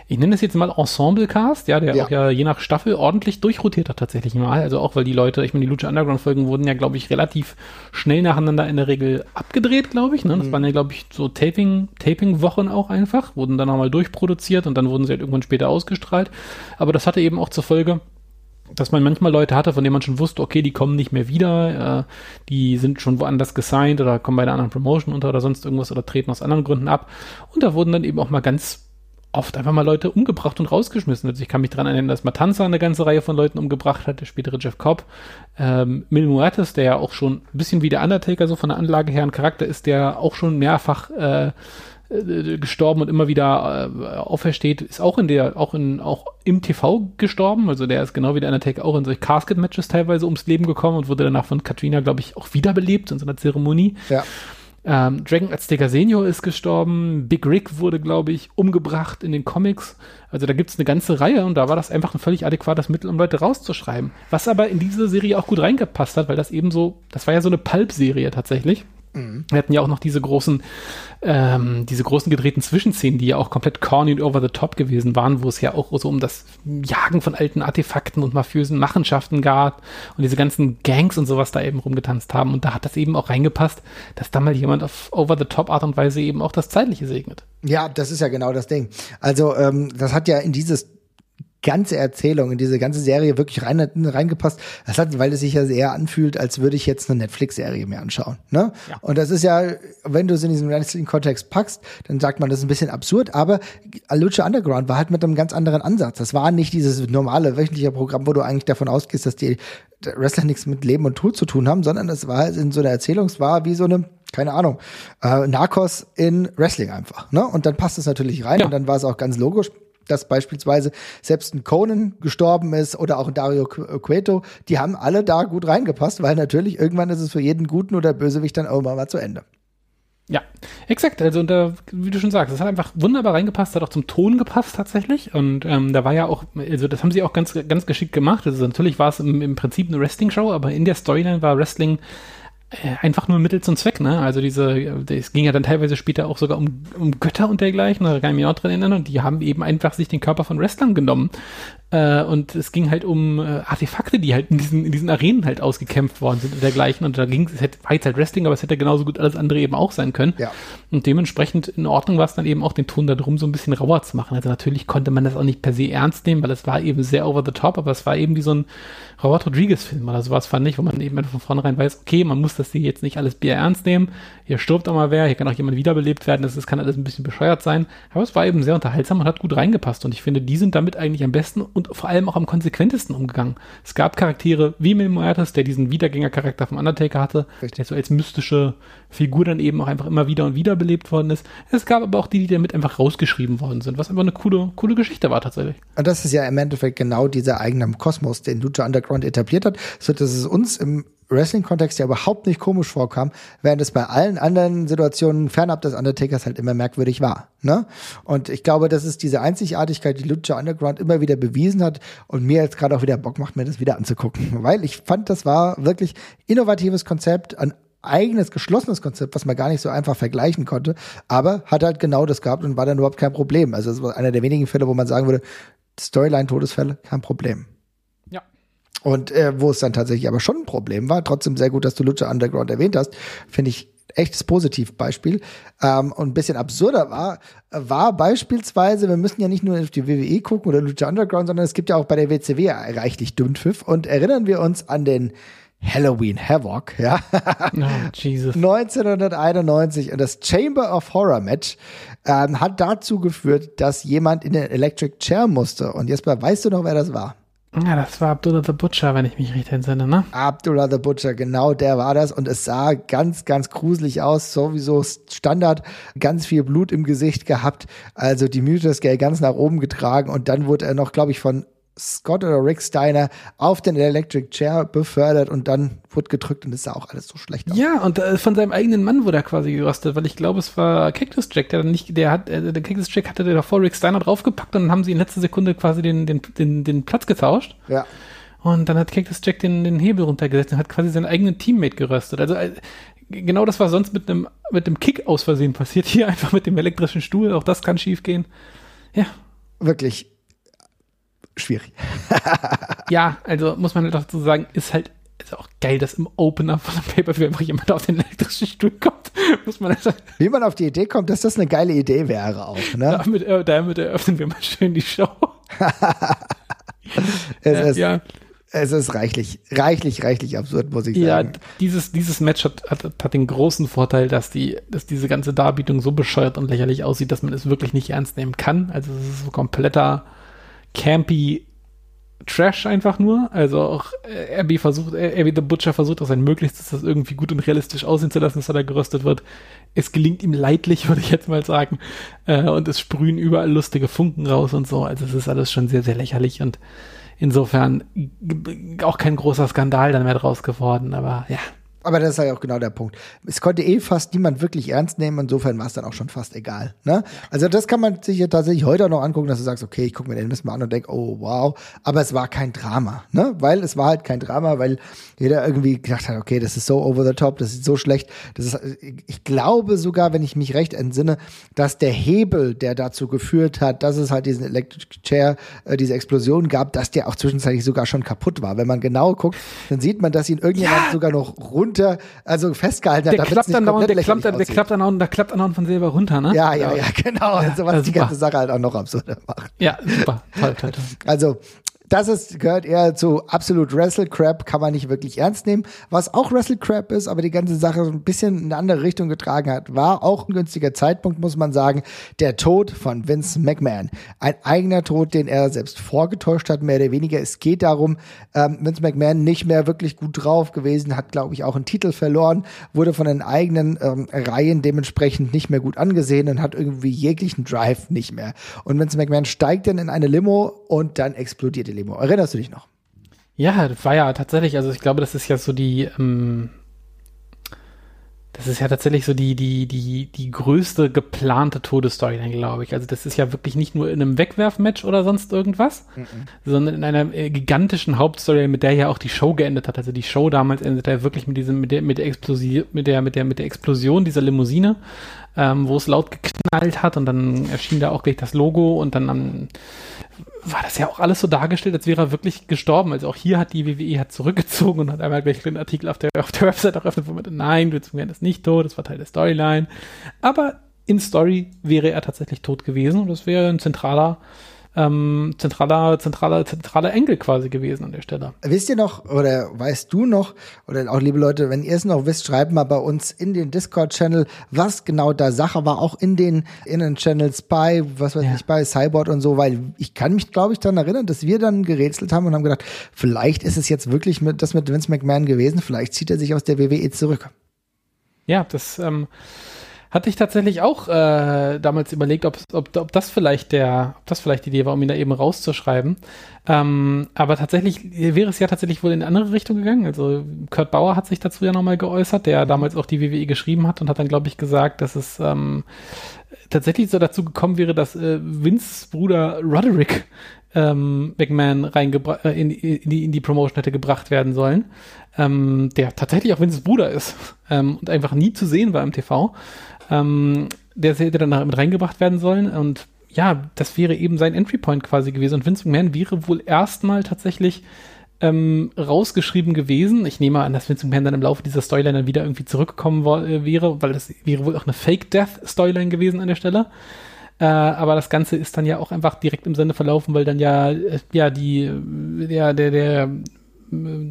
ich nenne es jetzt mal Ensemble-Cast, ja, der ja. auch ja je nach Staffel ordentlich durchrotiert hat tatsächlich mal. Also auch, weil die Leute, ich meine, die Lucha Underground-Folgen wurden ja, glaube ich, relativ schnell nacheinander in der Regel abgedreht, glaube ich. Ne? Das mhm. waren ja, glaube ich, so Taping, Taping-Wochen auch einfach, wurden dann nochmal durchproduziert und dann wurden sie halt irgendwann später ausgestrahlt. Aber das hatte eben auch zur Folge, dass man manchmal Leute hatte, von denen man schon wusste, okay, die kommen nicht mehr wieder, äh, die sind schon woanders gesigned oder kommen bei einer anderen Promotion unter oder sonst irgendwas oder treten aus anderen Gründen ab. Und da wurden dann eben auch mal ganz oft einfach mal Leute umgebracht und rausgeschmissen. Also ich kann mich daran erinnern, dass Matanza eine ganze Reihe von Leuten umgebracht hat, der spätere Jeff Cobb. Ähm, Mil Muertes, der ja auch schon ein bisschen wie der Undertaker so von der Anlage her ein Charakter ist, der auch schon mehrfach äh, äh, gestorben und immer wieder äh, aufersteht, ist auch in der, auch in, auch im TV gestorben. Also der ist genau wie der Undertaker auch in solche Casket-Matches teilweise ums Leben gekommen und wurde danach von Katrina, glaube ich, auch wiederbelebt in so einer Zeremonie. Ja. Ähm, Dragon Azteca Senior ist gestorben, Big Rick wurde, glaube ich, umgebracht in den Comics. Also da gibt es eine ganze Reihe und da war das einfach ein völlig adäquates Mittel, um Leute rauszuschreiben. Was aber in diese Serie auch gut reingepasst hat, weil das eben so, das war ja so eine Pulp-Serie tatsächlich. Mhm. Wir hatten ja auch noch diese großen, ähm, diese großen gedrehten Zwischenszenen, die ja auch komplett corny und over the top gewesen waren, wo es ja auch so um das Jagen von alten Artefakten und mafiösen Machenschaften gab und diese ganzen Gangs und sowas da eben rumgetanzt haben. Und da hat das eben auch reingepasst, dass da mal jemand auf over the top Art und Weise eben auch das Zeitliche segnet. Ja, das ist ja genau das Ding. Also, ähm, das hat ja in dieses ganze Erzählung, in diese ganze Serie wirklich rein, reingepasst. Das hat, weil es sich ja sehr anfühlt, als würde ich jetzt eine Netflix-Serie mir anschauen. Ne? Ja. Und das ist ja, wenn du es in diesen Wrestling-Kontext packst, dann sagt man, das ist ein bisschen absurd, aber Lucha Underground war halt mit einem ganz anderen Ansatz. Das war nicht dieses normale wöchentliche Programm, wo du eigentlich davon ausgehst, dass die Wrestler nichts mit Leben und Tod zu tun haben, sondern es war in so einer Erzählung, es war wie so eine keine Ahnung, äh, Narcos in Wrestling einfach. Ne? Und dann passt es natürlich rein ja. und dann war es auch ganz logisch dass beispielsweise selbst ein Conan gestorben ist oder auch ein Dario Cueto, die haben alle da gut reingepasst, weil natürlich irgendwann ist es für jeden Guten oder Bösewicht dann irgendwann mal zu Ende. Ja, exakt. Also, und da, wie du schon sagst, das hat einfach wunderbar reingepasst, hat auch zum Ton gepasst tatsächlich. Und ähm, da war ja auch, also das haben sie auch ganz, ganz geschickt gemacht. Also natürlich war es im, im Prinzip eine Wrestling-Show, aber in der Storyline war Wrestling äh, einfach nur Mittel zum Zweck, ne? Also diese, es ging ja dann teilweise später auch sogar um, um Götter und dergleichen, da kann ich mich auch dran erinnern, und die haben eben einfach sich den Körper von Wrestlern genommen. Äh, und es ging halt um äh, Artefakte, die halt in diesen, in diesen Arenen halt ausgekämpft worden sind und dergleichen. Und da ging es, hätte, war jetzt halt Wrestling, aber es hätte genauso gut alles andere eben auch sein können. Ja. Und dementsprechend in Ordnung war es dann eben auch, den Ton da drum so ein bisschen rauer zu machen. Also natürlich konnte man das auch nicht per se ernst nehmen, weil es war eben sehr over the top, aber es war eben wie so ein Robert Rodriguez-Film oder sowas, fand ich, wo man eben von vornherein weiß, okay, man muss das hier jetzt nicht alles Bier ernst nehmen. Hier stirbt auch mal wer, hier kann auch jemand wiederbelebt werden, das, das kann alles ein bisschen bescheuert sein. Aber es war eben sehr unterhaltsam und hat gut reingepasst. Und ich finde, die sind damit eigentlich am besten und vor allem auch am konsequentesten umgegangen. Es gab Charaktere wie Mil Muertes, der diesen Wiedergängercharakter vom Undertaker hatte, der so als mystische Figur dann eben auch einfach immer wieder und wieder belebt worden ist. Es gab aber auch die, die damit einfach rausgeschrieben worden sind, was einfach eine coole, coole Geschichte war tatsächlich. Und das ist ja im Endeffekt genau dieser eigene Kosmos, den Lucha Underground etabliert hat, so dass es uns im Wrestling-Kontext ja überhaupt nicht komisch vorkam, während es bei allen anderen Situationen fernab des Undertakers halt immer merkwürdig war. Ne? Und ich glaube, das ist diese Einzigartigkeit, die Lucha Underground immer wieder bewiesen hat und mir jetzt gerade auch wieder Bock macht, mir das wieder anzugucken. Weil ich fand, das war wirklich innovatives Konzept, ein eigenes, geschlossenes Konzept, was man gar nicht so einfach vergleichen konnte, aber hat halt genau das gehabt und war dann überhaupt kein Problem. Also es war einer der wenigen Fälle, wo man sagen würde, Storyline-Todesfälle, kein Problem. Ja. Und äh, wo es dann tatsächlich aber schon ein Problem war, trotzdem sehr gut, dass du Lucha Underground erwähnt hast, finde ich echtes Positivbeispiel. Ähm, und ein bisschen absurder war, war beispielsweise, wir müssen ja nicht nur auf die WWE gucken oder Lucha Underground, sondern es gibt ja auch bei der WCW reichlich Dünnpfiff. Und erinnern wir uns an den Halloween Havoc, ja. Oh, Jesus. 1991 und das Chamber of Horror Match ähm, hat dazu geführt, dass jemand in den Electric Chair musste. Und Jesper, weißt du noch, wer das war? Ja, das war Abdullah the Butcher, wenn ich mich richtig entsinne, ne? Abdullah the Butcher, genau der war das. Und es sah ganz, ganz gruselig aus. Sowieso Standard, ganz viel Blut im Gesicht gehabt. Also die Muted Scale ganz nach oben getragen. Und dann wurde er noch, glaube ich, von Scott oder Rick Steiner auf den Electric Chair befördert und dann wurde gedrückt und es sah auch alles so schlecht aus. Ja, und äh, von seinem eigenen Mann wurde er quasi gerostet, weil ich glaube, es war Cactus Jack, der dann nicht, der hat, äh, der Cactus Jack hatte davor Rick Steiner draufgepackt und dann haben sie in letzter Sekunde quasi den, den, den, den Platz getauscht. Ja. Und dann hat Cactus Jack den, den Hebel runtergesetzt und hat quasi seinen eigenen Teammate geröstet. Also äh, genau das war sonst mit einem mit dem Kick aus Versehen passiert. Hier einfach mit dem elektrischen Stuhl. Auch das kann schief gehen. Ja. Wirklich schwierig. ja, also muss man halt dazu sagen, ist halt ist auch geil, dass im Opener von einem Pay-Per-View einfach jemand auf den elektrischen Stuhl kommt. Muss man halt Wie man auf die Idee kommt, dass das eine geile Idee wäre auch. Ne? damit, äh, damit eröffnen wir mal schön die Show. es, Äh, ist, ja. es ist reichlich, reichlich, reichlich absurd, muss ich Ja, sagen. dieses, dieses Match hat, hat, hat den großen Vorteil, dass die, dass diese ganze Darbietung so bescheuert und lächerlich aussieht, dass man es wirklich nicht ernst nehmen kann. Also es ist so kompletter campy Trash einfach nur. Also auch äh, RB versucht, äh, RB The Butcher versucht auch sein Möglichstes, das irgendwie gut und realistisch aussehen zu lassen, dass er da geröstet wird. Es gelingt ihm leidlich, würde ich jetzt mal sagen. Äh, und es sprühen überall lustige Funken raus und so. Also es ist alles schon sehr, sehr lächerlich und insofern auch kein großer Skandal dann mehr draus geworden. Aber ja, Aber das ist ja auch genau der Punkt. Es konnte eh fast niemand wirklich ernst nehmen, insofern war es dann auch schon fast egal. Ne? Also das kann man sich ja tatsächlich heute auch noch angucken, dass du sagst, okay, ich gucke mir den Mist mal an und denk, oh wow, aber es war kein Drama, ne? Weil es war halt kein Drama, weil jeder irgendwie gedacht hat, okay, das ist so over the top, das ist so schlecht. Das ist, ich glaube sogar, wenn ich mich recht entsinne, dass der Hebel, der dazu geführt hat, dass es halt diesen Electric Chair, äh, diese Explosion gab, dass der auch zwischenzeitlich sogar schon kaputt war. Wenn man genau guckt, dann sieht man, dass ihn irgendjemand Ja. sogar noch runter, also festgehalten hat, der klappt nicht dann dauernd, der klappt, dann, der klappt dann auch, der klappt dann auch von selber runter, ne? Ja, ja, ja, genau. also was ja, die ganze Sache halt auch noch absurder macht. Ja, super. Toll, toll, toll. Also, das ist, gehört eher zu absolut Wrestle Crap, kann man nicht wirklich ernst nehmen. Was auch Wrestle Crap ist, aber die ganze Sache so ein bisschen in eine andere Richtung getragen hat, war auch ein günstiger Zeitpunkt, muss man sagen, der Tod von Vince McMahon. Ein eigener Tod, den er selbst vorgetäuscht hat, mehr oder weniger. Es geht darum, ähm, Vince McMahon nicht mehr wirklich gut drauf gewesen, hat, glaube ich, auch einen Titel verloren, wurde von den eigenen ähm, Reihen dementsprechend nicht mehr gut angesehen und hat irgendwie jeglichen Drive nicht mehr. Und Vince McMahon steigt dann in eine Limo und dann explodiert die Limo. Erinnerst du dich noch? Ja, das war ja tatsächlich, also ich glaube, das ist ja so die, ähm, das ist ja tatsächlich so die, die, die, die größte geplante Todesstoryline, glaube ich. Also das ist ja wirklich nicht nur in einem Wegwerfmatch oder sonst irgendwas, mhm. sondern in einer äh, gigantischen Hauptstory, mit der ja auch die Show geendet hat. Also die Show damals endete ja wirklich mit diesem, mit der, mit der Explosion, mit der, mit der, mit der Explosion dieser Limousine, ähm, wo es laut geknallt hat und dann erschien da auch gleich das Logo und dann am war das ja auch alles so dargestellt, als wäre er wirklich gestorben. Also auch hier hat die WWE hat zurückgezogen und hat einmal gleich einen Artikel auf der, auf der Website eröffnet, wo man, nein, Vince McMahon ist nicht tot, das war Teil der Storyline. Aber in Story wäre er tatsächlich tot gewesen und das wäre ein zentraler ähm, zentraler, zentraler, zentraler Engel quasi gewesen an der Stelle. Wisst ihr noch, oder weißt du noch, oder auch liebe Leute, wenn ihr es noch wisst, schreibt mal bei uns in den Discord-Channel, was genau da Sache war, auch in den, in den Channels bei, was weiß ja. ich, bei Cyborg und so, weil ich kann mich, glaube ich, daran erinnern, dass wir dann gerätselt haben und haben gedacht, vielleicht ist es jetzt wirklich mit, das mit Vince McMahon gewesen, vielleicht zieht er sich aus der WWE zurück. Ja, das, ähm, hatte ich tatsächlich auch äh, damals überlegt, ob, ob, ob das vielleicht der, ob das vielleicht die Idee war, um ihn da eben rauszuschreiben. Ähm, aber tatsächlich wäre es ja tatsächlich wohl in eine andere Richtung gegangen. Also Kurt Bauer hat sich dazu ja nochmal geäußert, der damals auch die WWE geschrieben hat und hat dann, glaube ich, gesagt, dass es ähm, tatsächlich so dazu gekommen wäre, dass äh, Vince Bruder Roderick ähm, McMahon äh, in, in, die, in die Promotion hätte gebracht werden sollen, ähm, der tatsächlich auch Vinces Bruder ist ähm, und einfach nie zu sehen war im TV. Ähm, der hätte dann mit reingebracht werden sollen und ja, das wäre eben sein Entry Point quasi gewesen und Vince McMahon wäre wohl erstmal tatsächlich ähm, rausgeschrieben gewesen. Ich nehme an, dass Vince McMahon dann im Laufe dieser Storyline dann wieder irgendwie zurückgekommen äh, wäre, weil das wäre wohl auch eine Fake-Death-Storyline gewesen an der Stelle. Äh, aber das Ganze ist dann ja auch einfach direkt im Sende verlaufen, weil dann ja, äh, ja, die, ja, der, der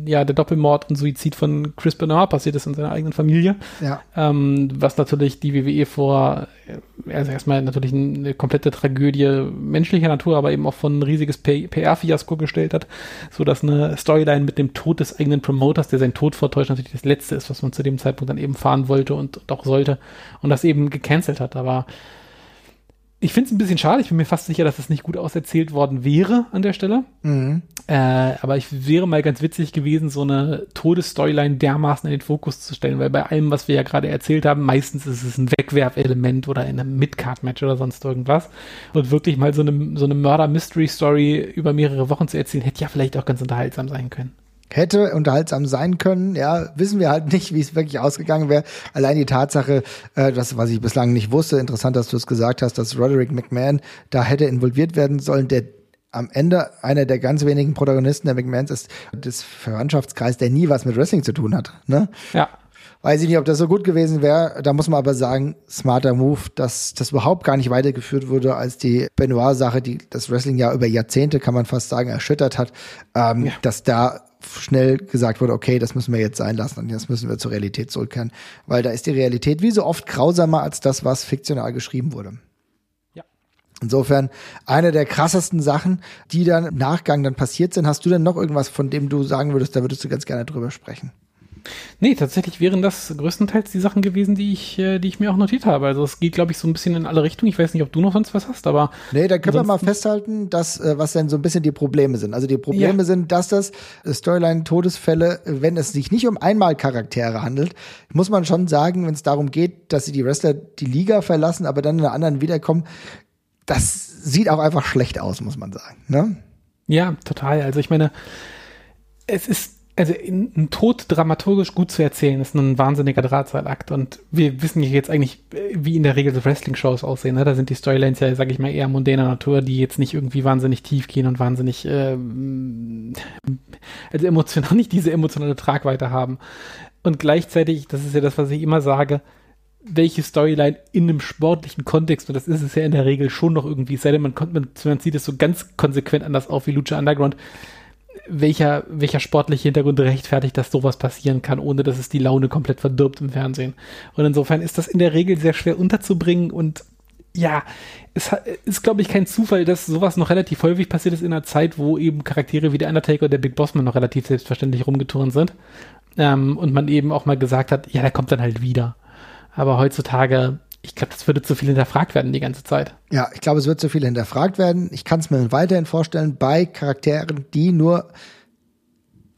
ja, der Doppelmord und Suizid von Chris Benoit passiert ist in seiner eigenen Familie. Ja. Ähm, was natürlich die WWE vor, also erstmal natürlich eine komplette Tragödie menschlicher Natur, aber eben auch von ein riesiges PR-Fiasko gestellt hat, so dass eine Storyline mit dem Tod des eigenen Promoters, der seinen Tod vortäuscht, natürlich das letzte ist, was man zu dem Zeitpunkt dann eben fahren wollte und, und auch sollte und das eben gecancelt hat. Aber ich finde es ein bisschen schade. Ich bin mir fast sicher, dass es das nicht gut auserzählt worden wäre an der Stelle. Mhm. Äh, aber ich wäre mal ganz witzig gewesen, so eine Todesstoryline dermaßen in den Fokus zu stellen, weil bei allem, was wir ja gerade erzählt haben, meistens ist es ein Wegwerfelement oder in einem Midcard-Match oder sonst irgendwas. Und wirklich mal so eine, so eine Murder-Mystery-Story über mehrere Wochen zu erzählen, hätte ja vielleicht auch ganz unterhaltsam sein können hätte unterhaltsam sein können. Ja, wissen wir halt nicht, wie es wirklich ausgegangen wäre. Allein die Tatsache, äh, das, was ich bislang nicht wusste, interessant, dass du es gesagt hast, dass Roderick McMahon da hätte involviert werden sollen, der am Ende einer der ganz wenigen Protagonisten der McMahons ist des Verwandtschaftskreis, der nie was mit Wrestling zu tun hat. Ne? Ja. Weiß ich nicht, ob das so gut gewesen wäre. Da muss man aber sagen, smarter Move, dass das überhaupt gar nicht weitergeführt wurde als die Benoit-Sache, die das Wrestling ja über Jahrzehnte, kann man fast sagen, erschüttert hat, ähm, ja. dass da schnell gesagt wurde, okay, das müssen wir jetzt sein lassen und jetzt müssen wir zur Realität zurückkehren, weil da ist die Realität wie so oft grausamer als das, was fiktional geschrieben wurde. Ja. Insofern eine der krassesten Sachen, die dann im Nachgang dann passiert sind. Hast du denn noch irgendwas, von dem du sagen würdest, da würdest du ganz gerne drüber sprechen? Nee, tatsächlich wären das größtenteils die Sachen gewesen, die ich, äh, die ich mir auch notiert habe. Also es geht, glaube ich, so ein bisschen in alle Richtungen. Ich weiß nicht, ob du noch sonst was hast, aber. Nee, da können wir mal festhalten, dass, äh, was denn so ein bisschen die Probleme sind. Also die Probleme ja. sind, dass das Storyline-Todesfälle, wenn es sich nicht um Einmalcharaktere handelt, muss man schon sagen, wenn es darum geht, dass sie die Wrestler die Liga verlassen, aber dann in einer anderen wiederkommen, das sieht auch einfach schlecht aus, muss man sagen. Ne? Ja, total. Also ich meine, es ist also ein Tod dramaturgisch gut zu erzählen, ist ein wahnsinniger Drahtseilakt. Und wir wissen ja jetzt eigentlich, wie in der Regel so Wrestling-Shows aussehen. Ne? Da sind die Storylines ja, sag ich mal, eher mondäner Natur, die jetzt nicht irgendwie wahnsinnig tief gehen und wahnsinnig, äh, also emotional, nicht diese emotionale Tragweite haben. Und gleichzeitig, das ist ja das, was ich immer sage, welche Storyline in einem sportlichen Kontext, und das ist es ja in der Regel schon noch irgendwie, sei denn man, man, man sieht es so ganz konsequent anders auf wie Lucha Underground, welcher, welcher sportliche Hintergrund rechtfertigt, dass sowas passieren kann, ohne dass es die Laune komplett verdirbt im Fernsehen. Und insofern ist das in der Regel sehr schwer unterzubringen und ja, es ist, glaube ich, kein Zufall, dass sowas noch relativ häufig passiert ist in einer Zeit, wo eben Charaktere wie der Undertaker und der Big Bossman noch relativ selbstverständlich rumgeturnt sind. Ähm, und man eben auch mal gesagt hat, ja, der kommt dann halt wieder. Aber heutzutage ich glaube, das würde zu viel hinterfragt werden die ganze Zeit. Ja, ich glaube, es wird zu viel hinterfragt werden. Ich kann es mir weiterhin vorstellen bei Charakteren, die nur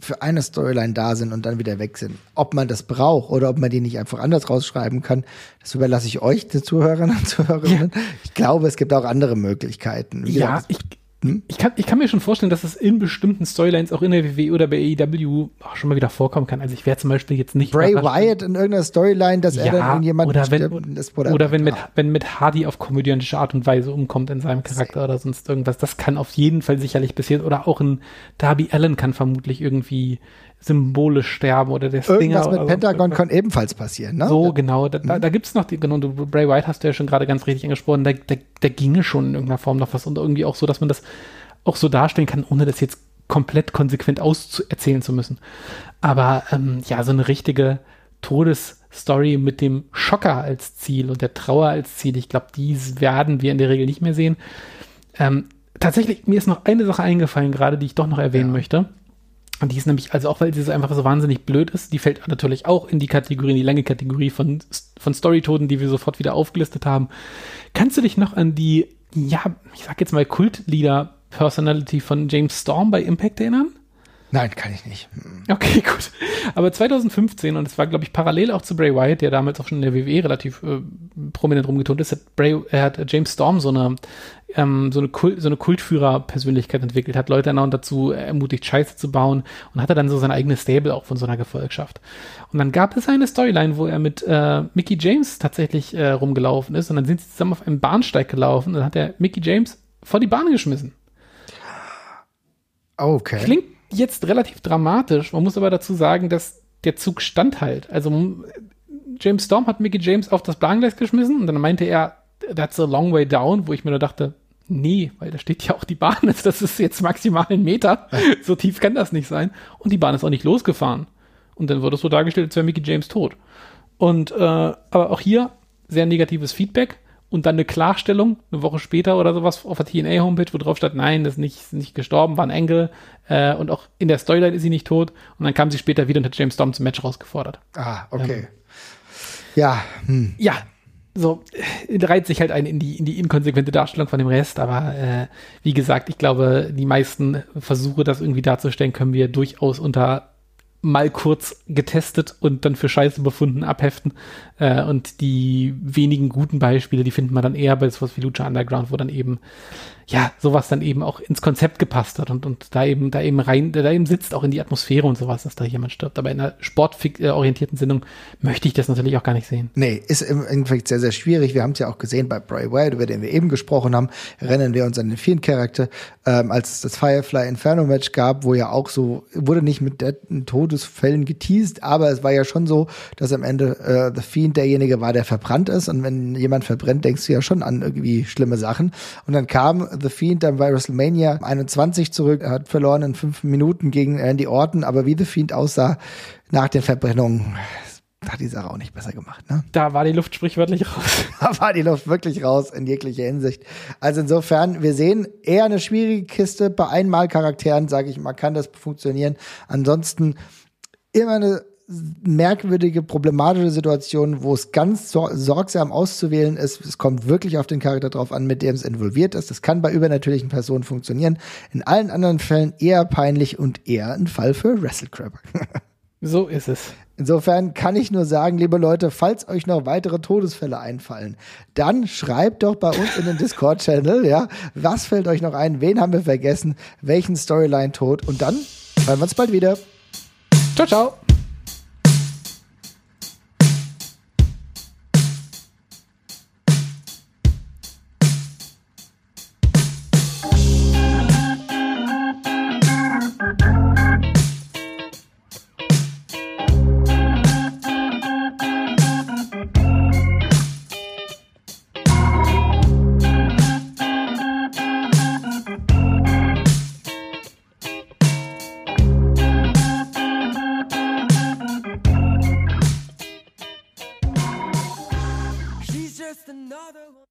für eine Storyline da sind und dann wieder weg sind. Ob man das braucht oder ob man die nicht einfach anders rausschreiben kann, das überlasse ich euch, den Zuhörern und Zuhörerinnen. Ja. Ich glaube, es gibt auch andere Möglichkeiten. Wie ja, ich, hm? Ich, kann, ich kann mir schon vorstellen, dass es in bestimmten Storylines auch in der WWE oder bei AEW auch schon mal wieder vorkommen kann. Also ich wäre zum Beispiel jetzt nicht. Bray Wyatt in irgendeiner Storyline, dass ja, er dann jemanden oder wenn, ist, oder, oder wenn, mit, wenn mit Hardy auf komödiantische Art und Weise umkommt in seinem Charakter oder sonst irgendwas. Das kann auf jeden Fall sicherlich passieren. Oder auch ein Darby Allen kann vermutlich irgendwie symbolisch sterben oder der Stinger. Irgendwas mit Pentagon so. kann ebenfalls passieren, ne? So, genau. Da, mhm. da gibt es noch, die, genau, Bray White hast du ja schon gerade ganz richtig angesprochen, da, da, da ginge schon in irgendeiner Form noch was und irgendwie auch so, dass man das auch so darstellen kann, ohne das jetzt komplett konsequent auserzählen zu müssen. Aber ähm, ja, so eine richtige Todesstory mit dem Schocker als Ziel und der Trauer als Ziel, ich glaube, die werden wir in der Regel nicht mehr sehen. Ähm, tatsächlich, mir ist noch eine Sache eingefallen gerade, die ich doch noch erwähnen ja. möchte. Und die ist nämlich, also auch weil sie so einfach so wahnsinnig blöd ist, die fällt natürlich auch in die Kategorie, in die lange Kategorie von, von Storytoden, die wir sofort wieder aufgelistet haben. Kannst du dich noch an die, ja, ich sag jetzt mal Kultlieder-Personality von James Storm bei Impact erinnern? Nein, kann ich nicht. Okay, gut. Aber 2015, und es war, glaube ich, parallel auch zu Bray Wyatt, der damals auch schon in der WWE relativ äh, prominent rumgetont ist, hat, Bray, er hat James Storm so eine, ähm, so eine, Kult, so eine Kultführer-Persönlichkeit entwickelt, hat Leute dann dazu ermutigt, Scheiße zu bauen und hatte dann so sein eigenes Stable auch von so einer Gefolgschaft. Und dann gab es eine Storyline, wo er mit äh, Mickey James tatsächlich äh, rumgelaufen ist und dann sind sie zusammen auf einem Bahnsteig gelaufen und dann hat er Mickey James vor die Bahn geschmissen. Okay. Klingt jetzt relativ dramatisch. Man muss aber dazu sagen, dass der Zug standhält. Also James Storm hat Mickey James auf das Bahngleis geschmissen und dann meinte er, that's a long way down, wo ich mir nur dachte, nee, weil da steht ja auch die Bahn, das ist jetzt maximal ein Meter, so tief kann das nicht sein. Und die Bahn ist auch nicht losgefahren. Und dann wurde es so dargestellt, als wäre Mickey James tot. Und äh, aber auch hier sehr negatives Feedback und dann eine Klarstellung, eine Woche später oder sowas auf der TNA-Homepage, wo drauf stand, nein, das ist nicht, nicht gestorben, war ein Engel äh, und auch in der Storyline ist sie nicht tot und dann kam sie später wieder und hat James Storm zum Match rausgefordert. Ah, okay. Ähm, ja. Hm. Ja, so äh, reiht sich halt ein in die, in die inkonsequente Darstellung von dem Rest, aber äh, wie gesagt, ich glaube, die meisten Versuche, das irgendwie darzustellen, können wir durchaus unter mal kurz getestet und dann für Scheiße befunden abheften. Äh, und die wenigen guten Beispiele, die finden wir dann eher bei sowas wie Lucha Underground, wo dann eben ja, sowas dann eben auch ins Konzept gepasst hat und, und da eben, da eben rein, da eben sitzt auch in die Atmosphäre und sowas, dass da jemand stirbt. Aber in einer sportorientierten Sendung möchte ich das natürlich auch gar nicht sehen. Nee, ist im Endeffekt sehr, sehr schwierig. Wir haben es ja auch gesehen bei Bray Wyatt, über den wir eben gesprochen haben, erinnern wir uns an den vielen Charakter, ähm, als es das Firefly Inferno Match gab, wo ja auch so, wurde nicht mit Todesfällen geteased, aber es war ja schon so, dass am Ende äh, The Fiend derjenige war, der verbrannt ist. Und wenn jemand verbrennt, denkst du ja schon an irgendwie schlimme Sachen. Und dann kam The Fiend dann bei WrestleMania 21 zurück. Er hat verloren in fünf Minuten gegen Randy Orton, aber wie The Fiend aussah nach den Verbrennungen, hat die Sache auch nicht besser gemacht. Ne? Da war die Luft sprichwörtlich raus. da war die Luft wirklich raus in jeglicher Hinsicht. Also insofern, wir sehen eher eine schwierige Kiste. Bei Einmalcharakteren, sage ich mal, kann das funktionieren. Ansonsten immer eine merkwürdige, problematische Situation, wo es ganz sor sorgsam auszuwählen ist. Es kommt wirklich auf den Charakter drauf an, mit dem es involviert ist. Das kann bei übernatürlichen Personen funktionieren. In allen anderen Fällen eher peinlich und eher ein Fall für WrestleCrab. so ist es. Insofern kann ich nur sagen, liebe Leute, falls euch noch weitere Todesfälle einfallen, dann schreibt doch bei uns in den Discord-Channel, ja, was fällt euch noch ein, wen haben wir vergessen, welchen Storyline-Tod und dann hören wir uns bald wieder. Ciao, ciao.